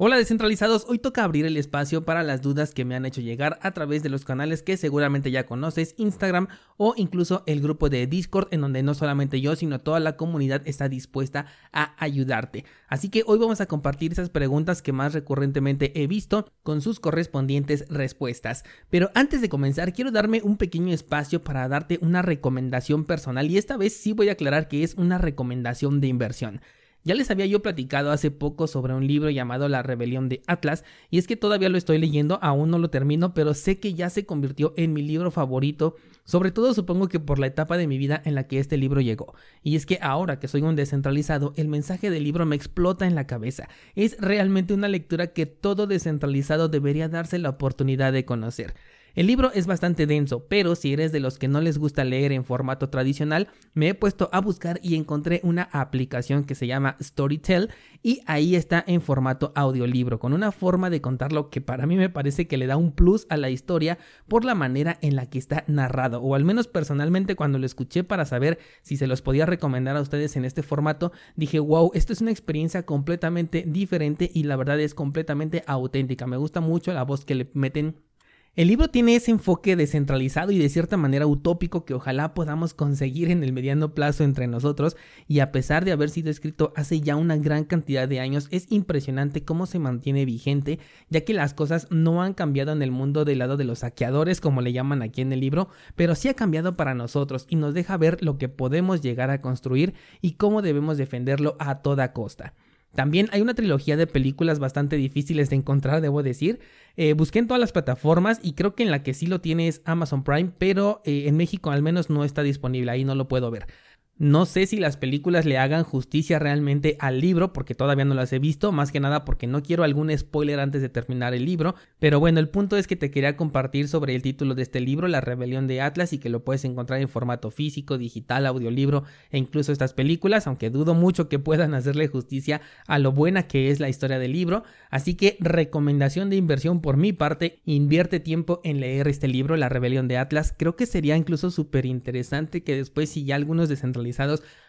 Hola descentralizados, hoy toca abrir el espacio para las dudas que me han hecho llegar a través de los canales que seguramente ya conoces, Instagram o incluso el grupo de Discord en donde no solamente yo sino toda la comunidad está dispuesta a ayudarte. Así que hoy vamos a compartir esas preguntas que más recurrentemente he visto con sus correspondientes respuestas. Pero antes de comenzar quiero darme un pequeño espacio para darte una recomendación personal y esta vez sí voy a aclarar que es una recomendación de inversión. Ya les había yo platicado hace poco sobre un libro llamado La Rebelión de Atlas, y es que todavía lo estoy leyendo, aún no lo termino, pero sé que ya se convirtió en mi libro favorito, sobre todo supongo que por la etapa de mi vida en la que este libro llegó. Y es que ahora que soy un descentralizado, el mensaje del libro me explota en la cabeza. Es realmente una lectura que todo descentralizado debería darse la oportunidad de conocer. El libro es bastante denso, pero si eres de los que no les gusta leer en formato tradicional, me he puesto a buscar y encontré una aplicación que se llama Storytel y ahí está en formato audiolibro, con una forma de contarlo que para mí me parece que le da un plus a la historia por la manera en la que está narrado, o al menos personalmente cuando lo escuché para saber si se los podía recomendar a ustedes en este formato, dije, wow, esto es una experiencia completamente diferente y la verdad es completamente auténtica, me gusta mucho la voz que le meten el libro tiene ese enfoque descentralizado y de cierta manera utópico que ojalá podamos conseguir en el mediano plazo entre nosotros y a pesar de haber sido escrito hace ya una gran cantidad de años es impresionante cómo se mantiene vigente ya que las cosas no han cambiado en el mundo del lado de los saqueadores como le llaman aquí en el libro pero sí ha cambiado para nosotros y nos deja ver lo que podemos llegar a construir y cómo debemos defenderlo a toda costa. También hay una trilogía de películas bastante difíciles de encontrar, debo decir. Eh, busqué en todas las plataformas y creo que en la que sí lo tiene es Amazon Prime, pero eh, en México al menos no está disponible, ahí no lo puedo ver. No sé si las películas le hagan justicia realmente al libro, porque todavía no las he visto, más que nada porque no quiero algún spoiler antes de terminar el libro. Pero bueno, el punto es que te quería compartir sobre el título de este libro, La Rebelión de Atlas, y que lo puedes encontrar en formato físico, digital, audiolibro e incluso estas películas, aunque dudo mucho que puedan hacerle justicia a lo buena que es la historia del libro. Así que recomendación de inversión por mi parte, invierte tiempo en leer este libro, La Rebelión de Atlas. Creo que sería incluso súper interesante que después si ya algunos descentralizados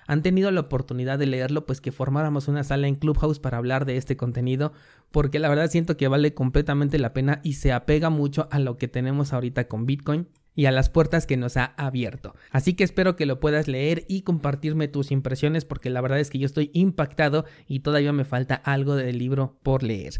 han tenido la oportunidad de leerlo, pues que formáramos una sala en Clubhouse para hablar de este contenido, porque la verdad siento que vale completamente la pena y se apega mucho a lo que tenemos ahorita con Bitcoin y a las puertas que nos ha abierto. Así que espero que lo puedas leer y compartirme tus impresiones porque la verdad es que yo estoy impactado y todavía me falta algo del libro por leer.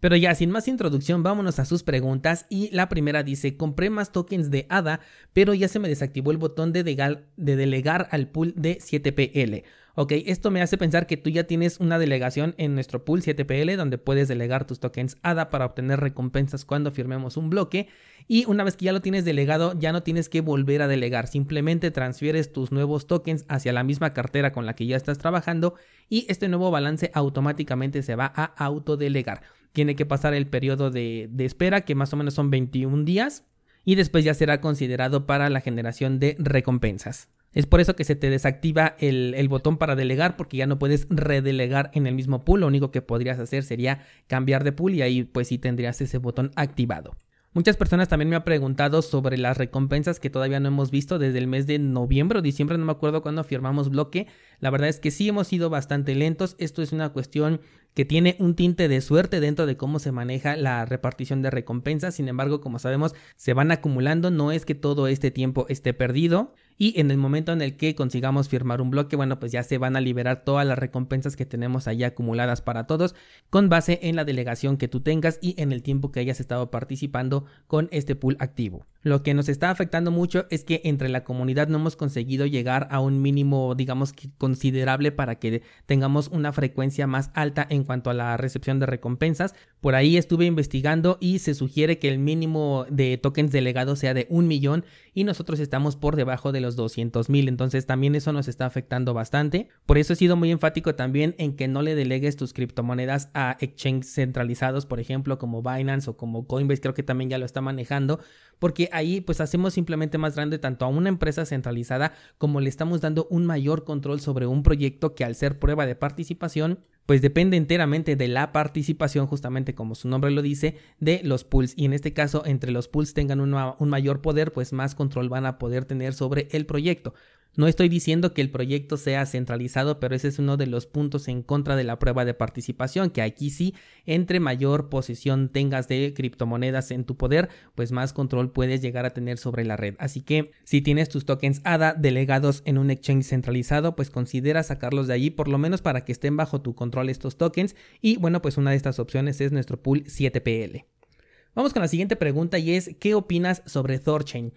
Pero ya, sin más introducción, vámonos a sus preguntas. Y la primera dice, compré más tokens de ADA, pero ya se me desactivó el botón de, de delegar al pool de 7PL. Ok, esto me hace pensar que tú ya tienes una delegación en nuestro pool 7PL donde puedes delegar tus tokens ADA para obtener recompensas cuando firmemos un bloque. Y una vez que ya lo tienes delegado, ya no tienes que volver a delegar. Simplemente transfieres tus nuevos tokens hacia la misma cartera con la que ya estás trabajando y este nuevo balance automáticamente se va a autodelegar tiene que pasar el periodo de, espera, que más o menos son 21 días, y después ya será considerado para la generación de recompensas. Es por eso que se te desactiva el, el, botón para delegar porque ya no puedes redelegar en el mismo pool. Lo único que podrías hacer sería cambiar de pool y ahí pues sí tendrías ese botón activado. Muchas personas también me han preguntado sobre las recompensas que todavía no hemos visto desde el mes de noviembre o diciembre, no me acuerdo cuándo firmamos bloque. La verdad es que sí hemos sido bastante lentos. Esto es una cuestión que tiene un tinte de suerte dentro de cómo se maneja la repartición de recompensas. Sin embargo, como sabemos, se van acumulando. No es que todo este tiempo esté perdido. Y en el momento en el que consigamos firmar un bloque, bueno, pues ya se van a liberar todas las recompensas que tenemos allá acumuladas para todos con base en la delegación que tú tengas y en el tiempo que hayas estado participando con este pool activo. Lo que nos está afectando mucho es que entre la comunidad no hemos conseguido llegar a un mínimo, digamos que considerable para que tengamos una frecuencia más alta en cuanto a la recepción de recompensas. Por ahí estuve investigando y se sugiere que el mínimo de tokens delegados sea de un millón y nosotros estamos por debajo de los 200 mil. Entonces también eso nos está afectando bastante. Por eso he sido muy enfático también en que no le delegues tus criptomonedas a exchanges centralizados, por ejemplo, como Binance o como Coinbase, creo que también ya lo está manejando porque ahí pues hacemos simplemente más grande tanto a una empresa centralizada como le estamos dando un mayor control sobre un proyecto que al ser prueba de participación pues depende enteramente de la participación, justamente como su nombre lo dice, de los pools. Y en este caso, entre los pools tengan un mayor poder, pues más control van a poder tener sobre el proyecto. No estoy diciendo que el proyecto sea centralizado, pero ese es uno de los puntos en contra de la prueba de participación, que aquí sí, entre mayor posesión tengas de criptomonedas en tu poder, pues más control puedes llegar a tener sobre la red. Así que si tienes tus tokens ADA delegados en un exchange centralizado, pues considera sacarlos de allí por lo menos para que estén bajo tu control estos tokens. Y bueno, pues una de estas opciones es nuestro pool 7PL. Vamos con la siguiente pregunta y es, ¿qué opinas sobre Thorchain?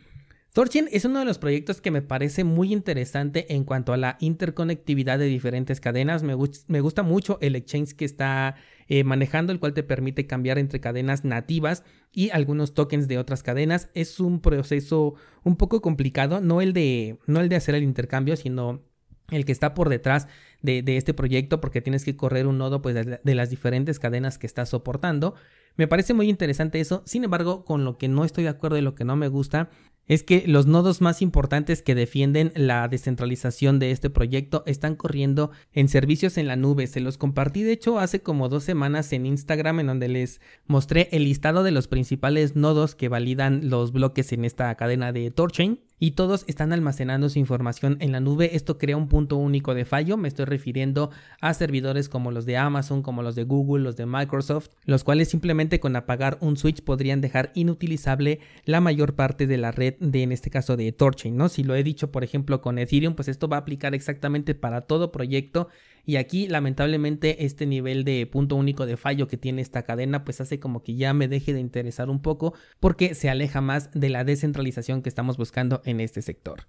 Thorchain es uno de los proyectos que me parece muy interesante en cuanto a la interconectividad de diferentes cadenas. Me, gusta mucho el exchange que está eh, manejando, el cual te permite cambiar entre cadenas nativas y algunos tokens de otras cadenas. Es un proceso un poco complicado, no el de, no el de hacer el intercambio, sino el que está por detrás de, este proyecto porque tienes que correr un nodo pues, de, de las diferentes cadenas que estás soportando. Me parece muy interesante eso, sin embargo, con lo que no estoy de acuerdo y lo que no me gusta es que los nodos más importantes que defienden la descentralización de este proyecto están corriendo en servicios en la nube. Se los compartí de hecho hace como dos semanas en Instagram en donde les mostré el listado de los principales nodos que validan los bloques en esta cadena de Torchain y todos están almacenando su información en la nube. Esto crea un punto único de fallo. Me estoy refiriendo a servidores como los de Amazon, como los de Google, los de Microsoft, los cuales simplemente con apagar un switch podrían dejar inutilizable la mayor parte de la red de, en este caso, de Torchain, ¿no? Si lo he dicho, por ejemplo, con Ethereum, pues esto va a aplicar exactamente para todo proyecto y aquí lamentablemente este nivel de punto único de fallo que tiene esta cadena pues hace como que ya me deje de interesar un poco porque se aleja más de la descentralización que estamos buscando en este sector.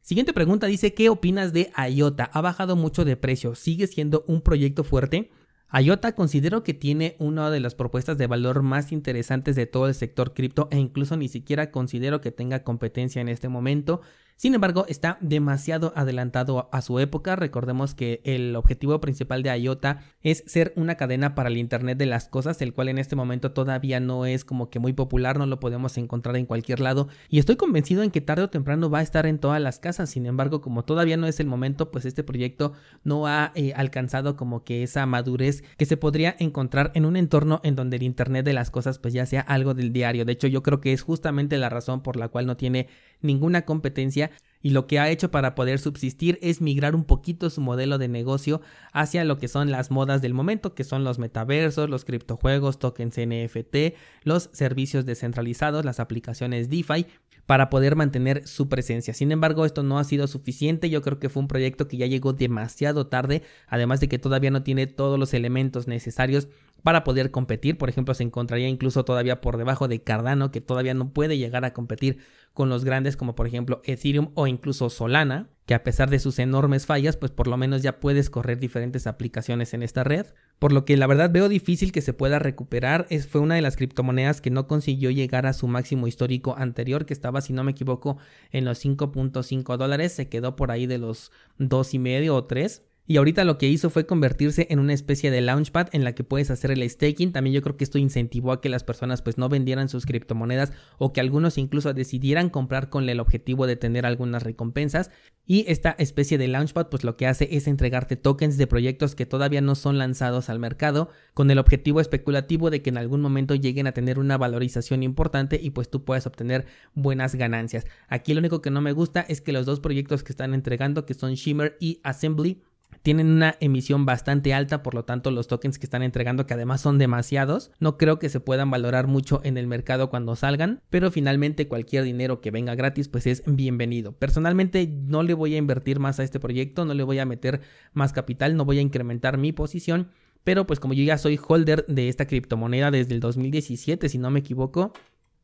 Siguiente pregunta dice, ¿qué opinas de IOTA? Ha bajado mucho de precio, ¿sigue siendo un proyecto fuerte? IOTA considero que tiene una de las propuestas de valor más interesantes de todo el sector cripto e incluso ni siquiera considero que tenga competencia en este momento. Sin embargo, está demasiado adelantado a su época. Recordemos que el objetivo principal de IOTA es ser una cadena para el Internet de las Cosas, el cual en este momento todavía no es como que muy popular, no lo podemos encontrar en cualquier lado. Y estoy convencido en que tarde o temprano va a estar en todas las casas. Sin embargo, como todavía no es el momento, pues este proyecto no ha eh, alcanzado como que esa madurez que se podría encontrar en un entorno en donde el Internet de las Cosas pues ya sea algo del diario. De hecho, yo creo que es justamente la razón por la cual no tiene ninguna competencia y lo que ha hecho para poder subsistir es migrar un poquito su modelo de negocio hacia lo que son las modas del momento, que son los metaversos, los criptojuegos, tokens NFT, los servicios descentralizados, las aplicaciones DeFi para poder mantener su presencia. Sin embargo, esto no ha sido suficiente. Yo creo que fue un proyecto que ya llegó demasiado tarde, además de que todavía no tiene todos los elementos necesarios para poder competir. Por ejemplo, se encontraría incluso todavía por debajo de Cardano, que todavía no puede llegar a competir con los grandes como por ejemplo Ethereum o incluso Solana, que a pesar de sus enormes fallas, pues por lo menos ya puedes correr diferentes aplicaciones en esta red. Por lo que la verdad veo difícil que se pueda recuperar. Es, fue una de las criptomonedas que no consiguió llegar a su máximo histórico anterior, que estaba, si no me equivoco, en los 5.5 dólares. Se quedó por ahí de los 2,5 o 3. Y ahorita lo que hizo fue convertirse en una especie de launchpad en la que puedes hacer el staking. También yo creo que esto incentivó a que las personas pues no vendieran sus criptomonedas o que algunos incluso decidieran comprar con el objetivo de tener algunas recompensas. Y esta especie de launchpad pues lo que hace es entregarte tokens de proyectos que todavía no son lanzados al mercado con el objetivo especulativo de que en algún momento lleguen a tener una valorización importante y pues tú puedas obtener buenas ganancias. Aquí lo único que no me gusta es que los dos proyectos que están entregando que son Shimmer y Assembly tienen una emisión bastante alta, por lo tanto los tokens que están entregando, que además son demasiados, no creo que se puedan valorar mucho en el mercado cuando salgan, pero finalmente cualquier dinero que venga gratis pues es bienvenido. Personalmente no le voy a invertir más a este proyecto, no le voy a meter más capital, no voy a incrementar mi posición, pero pues como yo ya soy holder de esta criptomoneda desde el 2017, si no me equivoco,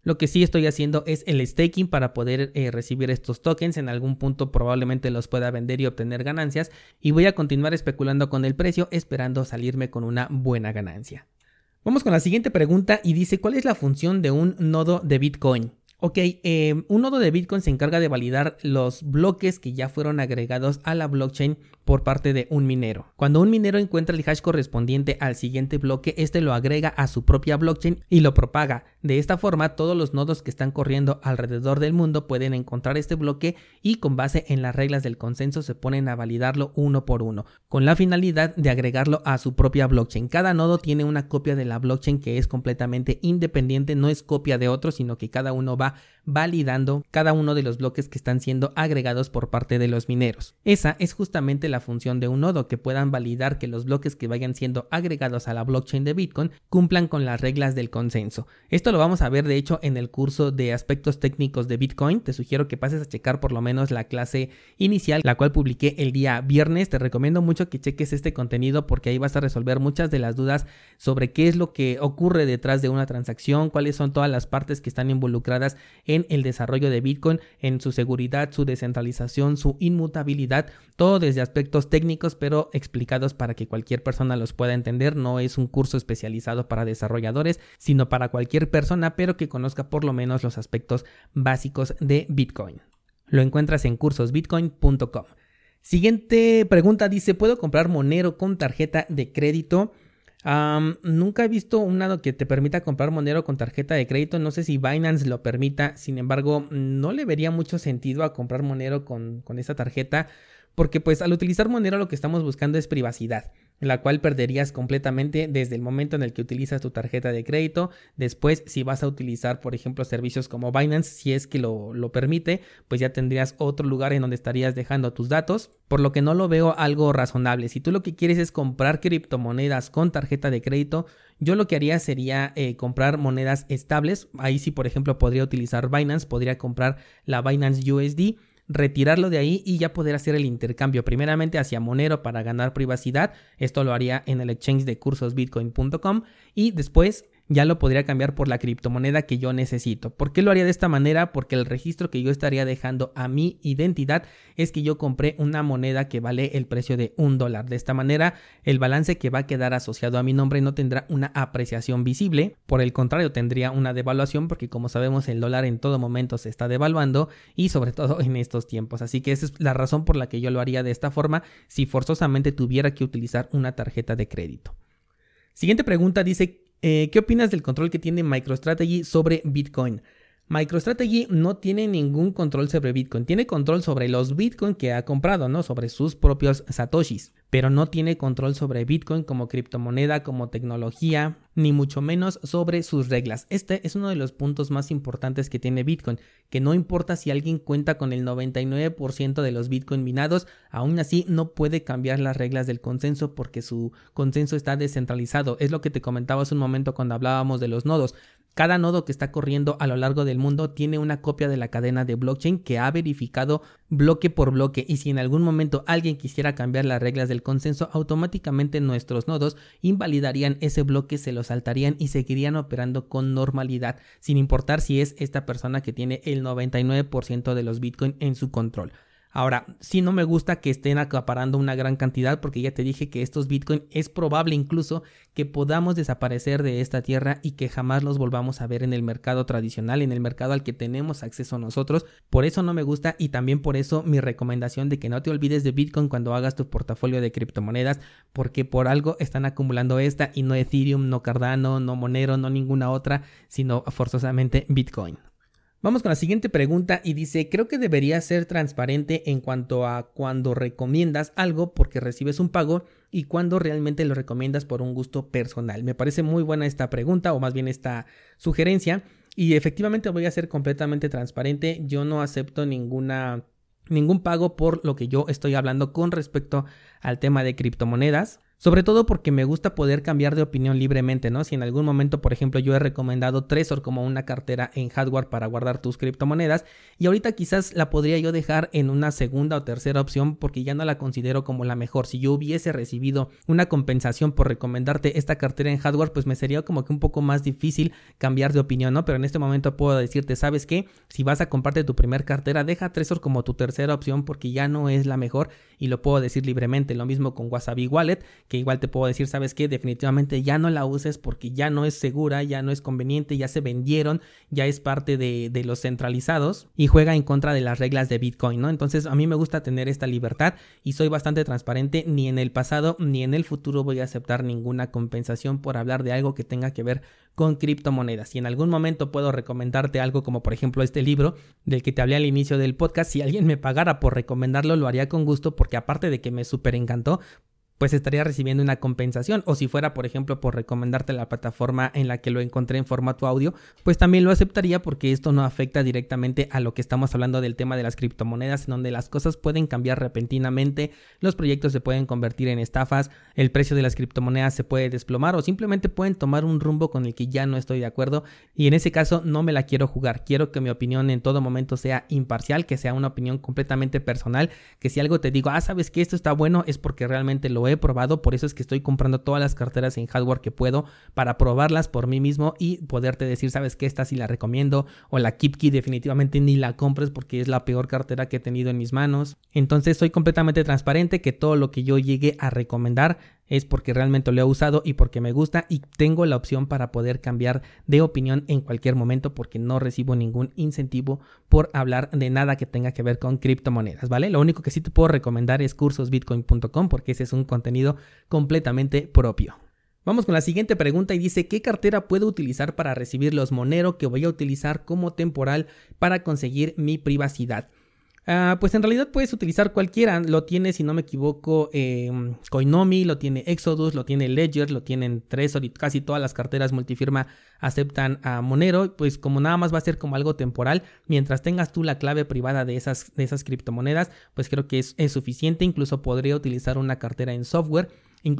Lo que sí estoy haciendo es el staking para poder eh, recibir estos tokens. En algún punto probablemente los pueda vender y obtener ganancias. Y voy a continuar especulando con el precio esperando salirme con una buena ganancia. Vamos con la siguiente pregunta y dice, ¿cuál es la función de un nodo de Bitcoin? Ok, eh, un nodo de Bitcoin se encarga de validar los bloques que ya fueron agregados a la blockchain por parte de un minero. Cuando un minero encuentra el hash correspondiente al siguiente bloque, este lo agrega a su propia blockchain y lo propaga. De esta forma, todos los nodos que están corriendo alrededor del mundo pueden encontrar este bloque y con base en las reglas del consenso se ponen a validarlo uno por uno, con la finalidad de agregarlo a su propia blockchain. Cada nodo tiene una copia de la blockchain que es completamente independiente, no es copia de otro, sino que cada uno va validando cada uno de los bloques que están siendo agregados por parte de los mineros. Esa es justamente la función de un nodo, que puedan validar que los bloques que vayan siendo agregados a la blockchain de Bitcoin cumplan con las reglas del consenso. Esto lo vamos a ver de hecho en el curso de aspectos técnicos de Bitcoin. Te sugiero que pases a checar por lo menos la clase inicial, la cual publiqué el día viernes. Te recomiendo mucho que cheques este contenido porque ahí vas a resolver muchas de las dudas sobre qué es lo que ocurre detrás de una transacción, cuáles son todas las partes que están involucradas en el desarrollo de Bitcoin, en su seguridad, su descentralización, su inmutabilidad, todo desde aspectos técnicos pero explicados para que cualquier persona los pueda entender. No es un curso especializado para desarrolladores, sino para cualquier persona pero que conozca por lo menos los aspectos básicos de Bitcoin. Lo encuentras en cursosbitcoin.com. Siguiente pregunta dice, ¿puedo comprar Monero con tarjeta de crédito? Nunca he visto un lado que te permita comprar Monero con tarjeta de crédito. No sé si Binance lo permita. Sin embargo, no le vería mucho sentido a comprar Monero con, con esta tarjeta. Porque pues al utilizar Monero lo que estamos buscando es privacidad la cual perderías completamente desde el momento en el que utilizas tu tarjeta de crédito. Después, si vas a utilizar, por ejemplo, servicios como Binance, si es que lo, lo, permite, pues ya tendrías otro lugar en donde estarías dejando tus datos, por lo que no lo veo algo razonable. Si tú lo que quieres es comprar criptomonedas con tarjeta de crédito, yo lo que haría sería eh, comprar monedas estables. Ahí sí, por ejemplo, podría utilizar Binance, podría comprar la Binance USD retirarlo de ahí y ya poder hacer el intercambio primeramente hacia Monero para ganar privacidad. Esto lo haría en el exchange de cursosbitcoin.com y después ya lo podría cambiar por la criptomoneda que yo necesito. ¿Por qué lo haría de esta manera? Porque el registro que yo estaría dejando a mi identidad es que yo compré una moneda que vale el precio de un dólar. De esta manera, el balance que va a quedar asociado a mi nombre no tendrá una apreciación visible. Por el contrario, tendría una devaluación porque como sabemos el dólar en todo momento se está devaluando y sobre todo en estos tiempos. Así que esa es la razón por la que yo lo haría de esta forma si forzosamente tuviera que utilizar una tarjeta de crédito. Siguiente pregunta dice, eh, ¿Qué opinas del control que tiene MicroStrategy sobre Bitcoin? MicroStrategy no tiene ningún control sobre Bitcoin, tiene control sobre los Bitcoin que ha comprado, ¿no? Sobre sus propios satoshis, pero no tiene control sobre Bitcoin como criptomoneda, como tecnología, ni mucho menos sobre sus reglas. Este es uno de los puntos más importantes que tiene Bitcoin, que no importa si alguien cuenta con el 99% de los Bitcoin minados, aún así no puede cambiar las reglas del consenso porque su consenso está descentralizado. Es lo que te comentaba hace un momento cuando hablábamos de los nodos. Cada nodo que está corriendo a lo largo del mundo tiene una copia de la cadena de blockchain que ha verificado bloque por bloque y si en algún momento alguien quisiera cambiar las reglas del consenso, automáticamente nuestros nodos invalidarían ese bloque, se lo saltarían y seguirían operando con normalidad, sin importar si es esta persona que tiene el 99% de los Bitcoin en su control. Ahora, sí no me gusta que estén acaparando una gran cantidad porque ya te dije que estos Bitcoin es probable incluso que podamos desaparecer de esta tierra y que jamás los volvamos a ver en el mercado tradicional, en el mercado al que tenemos acceso nosotros. Por eso no me gusta y también por eso mi recomendación de que no te olvides de Bitcoin cuando hagas tu portafolio de criptomonedas porque por algo están acumulando esta y no Ethereum, no Cardano, no Monero, no ninguna otra, sino forzosamente Bitcoin. Vamos con la siguiente pregunta y dice, creo que debería ser transparente en cuanto a cuando recomiendas algo porque recibes un pago y cuando realmente lo recomiendas por un gusto personal. Me parece muy buena esta pregunta o más bien esta sugerencia y efectivamente voy a ser completamente transparente. Yo no acepto ninguna ningún pago por lo que yo estoy hablando con respecto al tema de criptomonedas. Sobre todo porque me gusta poder cambiar de opinión libremente, ¿no? Si en algún momento, por ejemplo, yo he recomendado Trezor como una cartera en hardware para guardar tus criptomonedas y ahorita quizás la podría yo dejar en una segunda o tercera opción porque ya no la considero como la mejor. Si yo hubiese recibido una compensación por recomendarte esta cartera en hardware, pues me sería como que un poco más difícil cambiar de opinión, ¿no? Pero en este momento puedo decirte, ¿sabes qué? Si vas a comprarte tu primer cartera, deja Trezor como tu tercera opción porque ya no es la mejor y lo puedo decir libremente. Lo mismo con Wasabi Wallet que igual te puedo decir, sabes que definitivamente ya no la uses porque ya no es segura, ya no es conveniente, ya se vendieron, ya es parte de, los centralizados y juega en contra de las reglas de Bitcoin, ¿no? Entonces a mí me gusta tener esta libertad y soy bastante transparente, ni en el pasado ni en el futuro voy a aceptar ninguna compensación por hablar de algo que tenga que ver con criptomonedas. Si en algún momento puedo recomendarte algo como por ejemplo este libro del que te hablé al inicio del podcast, si alguien me pagara por recomendarlo lo haría con gusto porque aparte de que me súper encantó, pues estaría recibiendo una compensación. O si fuera, por ejemplo, por recomendarte la plataforma en la que lo encontré en formato audio, pues también lo aceptaría porque esto no afecta directamente a lo que estamos hablando del tema de las criptomonedas, en donde las cosas pueden cambiar repentinamente, los proyectos se pueden convertir en estafas, el precio de las criptomonedas se puede desplomar o simplemente pueden tomar un rumbo con el que ya no estoy de acuerdo y en ese caso no me la quiero jugar. Quiero que mi opinión en todo momento sea imparcial, que sea una opinión completamente personal, que si algo te digo, ah, sabes que esto está bueno, es porque realmente lo he probado, por eso es que estoy comprando todas las carteras en hardware que puedo para probarlas por mí mismo y poderte decir, sabes que esta sí la recomiendo o la KeepKey definitivamente ni la compres porque es la peor cartera que he tenido en mis manos. Entonces soy completamente transparente que todo lo que yo llegue a recomendar es porque realmente lo he usado y porque me gusta y tengo la opción para poder cambiar de opinión en cualquier momento porque no recibo ningún incentivo por hablar de nada que tenga que ver con criptomonedas, ¿vale? Lo único que sí te puedo recomendar es cursosbitcoin.com porque ese es un contenido completamente propio. Vamos con la siguiente pregunta y dice, ¿qué cartera puedo utilizar para recibir los Monero que voy a utilizar como temporal para conseguir mi privacidad? Ah, pues en realidad puedes utilizar cualquiera. Lo tiene, si no me equivoco, eh, Coinomi, lo tiene Exodus, lo tiene Ledger, lo tienen Trezor y casi todas las carteras multifirma aceptan a Monero. Pues como nada más va a ser como algo temporal, mientras tengas tú la clave privada de esas, de esas criptomonedas, pues creo que es, es suficiente. Incluso podría utilizar una cartera en software.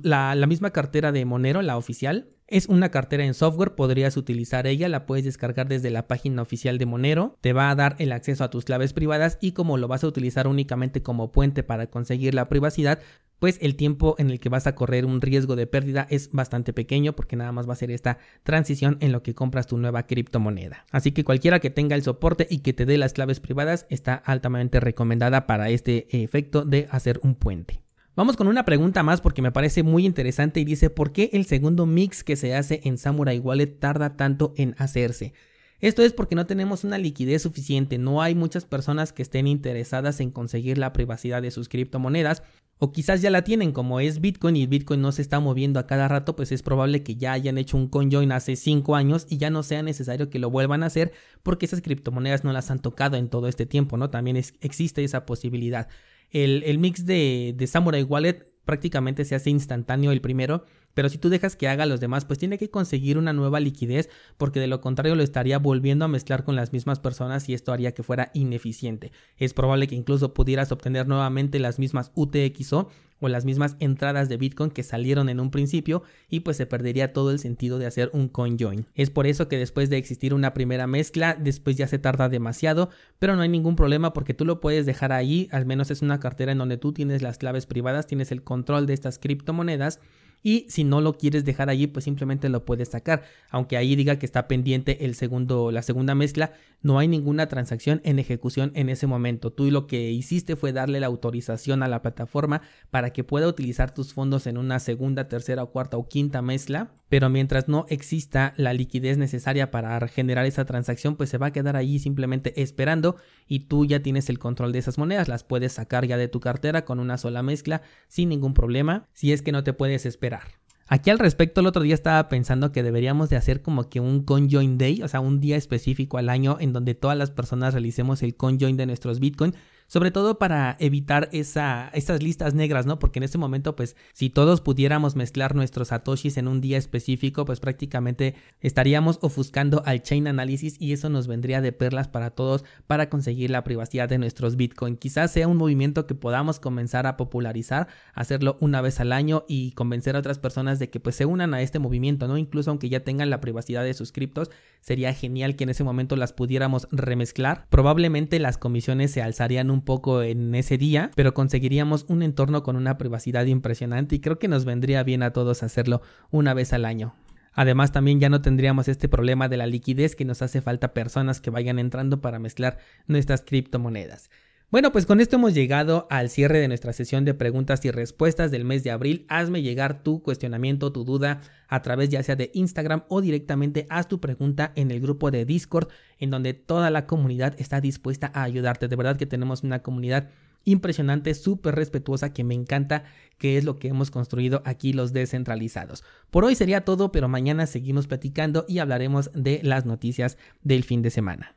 La, la misma cartera de Monero, la oficial, es una cartera en software, podrías utilizar ella, la puedes descargar desde la página oficial de Monero, te va a dar el acceso a tus claves privadas y como lo vas a utilizar únicamente como puente para conseguir la privacidad, pues el tiempo en el que vas a correr un riesgo de pérdida es bastante pequeño porque nada más va a ser esta transición en lo que compras tu nueva criptomoneda. Así que cualquiera que tenga el soporte y que te dé las claves privadas está altamente recomendada para este efecto de hacer un puente. Vamos con una pregunta más porque me parece muy interesante y dice, ¿por qué el segundo mix que se hace en Samurai Wallet tarda tanto en hacerse? Esto es porque no tenemos una liquidez suficiente, no hay muchas personas que estén interesadas en conseguir la privacidad de sus criptomonedas, o quizás ya la tienen como es Bitcoin y Bitcoin no se está moviendo a cada rato, pues es probable que ya hayan hecho un conjoin hace 5 años y ya no sea necesario que lo vuelvan a hacer porque esas criptomonedas no las han tocado en todo este tiempo, ¿no? También existe esa posibilidad. El, mix de, de Samurai Wallet prácticamente se hace instantáneo el primero, pero si tú dejas que haga los demás, pues tiene que conseguir una nueva liquidez, porque de lo contrario lo estaría volviendo a mezclar con las mismas personas y esto haría que fuera ineficiente. Es probable que incluso pudieras obtener nuevamente las mismas UTXO o las mismas entradas de Bitcoin que salieron en un principio y pues se perdería todo el sentido de hacer un coin join. Es por eso que después de existir una primera mezcla, después ya se tarda demasiado, pero no hay ningún problema porque tú lo puedes dejar ahí, al menos es una cartera en donde tú tienes las claves privadas, tienes el control de estas criptomonedas y si no lo quieres dejar allí pues simplemente lo puedes sacar. Aunque ahí diga que está pendiente el segundo la segunda mezcla no hay ninguna transacción en ejecución en ese momento. Tú lo que hiciste fue darle la autorización a la plataforma para que pueda utilizar tus fondos en una segunda tercera cuarta o quinta mezcla pero mientras no exista la liquidez necesaria para generar esa transacción, pues se va a quedar ahí simplemente esperando y tú ya tienes el control de esas monedas, las puedes sacar ya de tu cartera con una sola mezcla sin ningún problema, si es que no te puedes esperar. Aquí al respecto, el otro día estaba pensando que deberíamos de hacer como que un conjoin day, o sea, un día específico al año en donde todas las personas realicemos el conjoin de nuestros Bitcoin sobre todo para evitar esa, esas listas negras, ¿no? Porque en este momento, pues, si todos pudiéramos mezclar nuestros satoshis en un día específico, pues prácticamente estaríamos ofuscando al chain analysis y eso nos vendría de perlas para todos para conseguir la privacidad de nuestros Bitcoin. Quizás sea un movimiento que podamos comenzar a popularizar, hacerlo una vez al año y convencer a otras personas de que pues se unan a este movimiento, ¿no? Incluso aunque ya tengan la privacidad de sus criptos, sería genial que en ese momento las pudiéramos remezclar. Probablemente las comisiones se alzarían un poco en ese día, pero conseguiríamos un entorno con una privacidad impresionante y creo que nos vendría bien a todos hacerlo una vez al año. Además también ya no tendríamos este problema de la liquidez que nos hace falta personas que vayan entrando para mezclar nuestras criptomonedas. Bueno, pues con esto hemos llegado al cierre de nuestra sesión de preguntas y respuestas del mes de abril. Hazme llegar tu cuestionamiento, tu duda a través ya sea de Instagram o directamente haz tu pregunta en el grupo de Discord en donde toda la comunidad está dispuesta a ayudarte. De verdad que tenemos una comunidad impresionante, súper respetuosa, que me encanta, que es lo que hemos construido aquí los descentralizados. Por hoy sería todo, pero mañana seguimos platicando y hablaremos de las noticias del fin de semana.